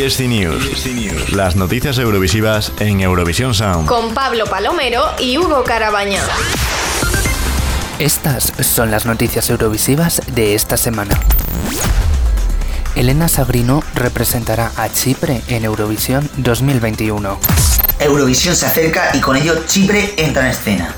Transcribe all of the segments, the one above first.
ESC News. Las noticias eurovisivas en Eurovisión Sound. Con Pablo Palomero y Hugo Carabaña. Estas son las noticias eurovisivas de esta semana. Elena Sabrino representará a Chipre en Eurovisión 2021. Eurovisión se acerca y con ello Chipre entra en escena.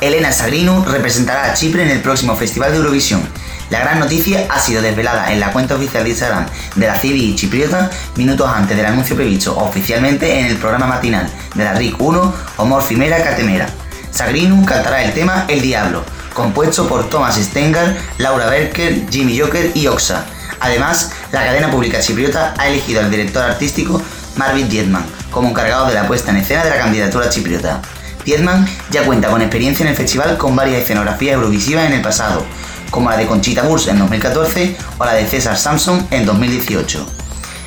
Elena Sagrinu representará a Chipre en el próximo Festival de Eurovisión. La gran noticia ha sido desvelada en la cuenta oficial de Instagram de la CIVI chipriota minutos antes del anuncio previsto oficialmente en el programa matinal de la RIC 1 Omor Fimera Catemera. Sagrinu cantará el tema El Diablo, compuesto por Thomas Stengar, Laura Berker, Jimmy Joker y Oxa. Además, la cadena pública chipriota ha elegido al director artístico Marvin Dietman como encargado de la puesta en escena de la candidatura chipriota. Dietman ya cuenta con experiencia en el festival con varias escenografías eurovisivas en el pasado, como la de Conchita Wurst en 2014 o la de César Samson en 2018.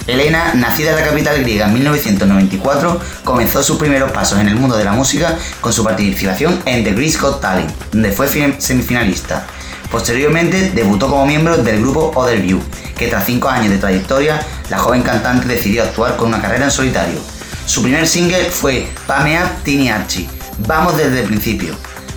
Elena, nacida en la capital griega en 1994, comenzó sus primeros pasos en el mundo de la música con su participación en The Grease Got Talent, donde fue semifinalista. Posteriormente debutó como miembro del grupo Other View, que tras cinco años de trayectoria, la joven cantante decidió actuar con una carrera en solitario. Su primer single fue Pamea Tini Archie, Vamos desde el principio.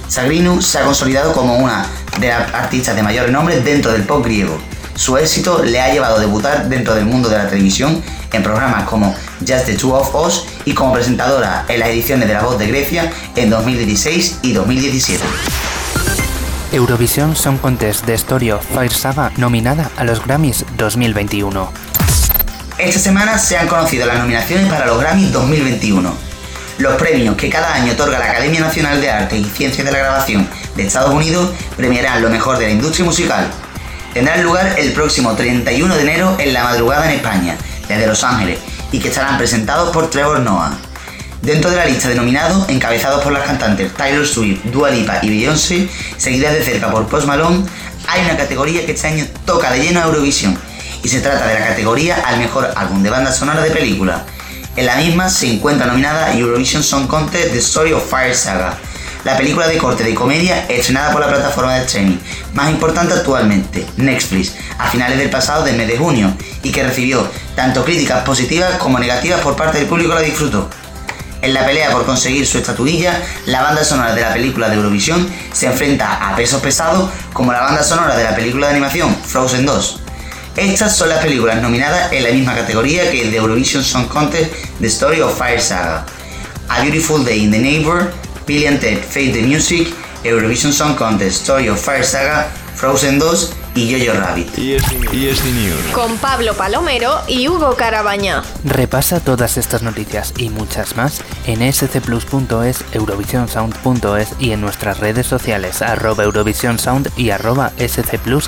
Sagrinu se ha consolidado como una de las artistas de mayor renombre dentro del pop griego. Su éxito le ha llevado a debutar dentro del mundo de la televisión en programas como Just the Two of Us y como presentadora en las ediciones de La Voz de Grecia en 2016 y 2017. Eurovisión Song Contest de Story of Fire Saga nominada a los Grammys 2021. Esta semana se han conocido las nominaciones para los Grammys 2021 los premios que cada año otorga la Academia Nacional de Arte y Ciencias de la Grabación de Estados Unidos premiarán lo mejor de la industria musical. Tendrán lugar el próximo 31 de enero en la madrugada en España, desde Los Ángeles, y que estarán presentados por Trevor Noah. Dentro de la lista de nominados, encabezados por las cantantes Taylor Swift, Dua Lipa y Beyoncé, seguidas de cerca por Post Malone, hay una categoría que este año toca de lleno a Eurovisión, y se trata de la categoría al mejor álbum de banda sonora de película. En la misma se encuentra nominada Eurovision Song Contest The Story of Fire Saga, la película de corte de comedia estrenada por la plataforma de streaming más importante actualmente, Netflix, a finales del pasado del mes de junio, y que recibió tanto críticas positivas como negativas por parte del público que la disfrutó. En la pelea por conseguir su estatuilla, la banda sonora de la película de Eurovisión se enfrenta a pesos pesados como la banda sonora de la película de animación Frozen 2. Estas son las películas nominadas en la misma categoría que el de Eurovision Song Contest The Story of Fire Saga. A Beautiful Day in the Neighbor, Billy and Ted Fade the Music, Eurovision Song Contest Story of Fire Saga, Frozen 2 y Yo-Yo Rabbit. News. Con Pablo Palomero y Hugo Carabaña. Repasa todas estas noticias y muchas más en scplus.es, eurovisionsound.es y en nuestras redes sociales arroba eurovisionsound y arroba scplus-es.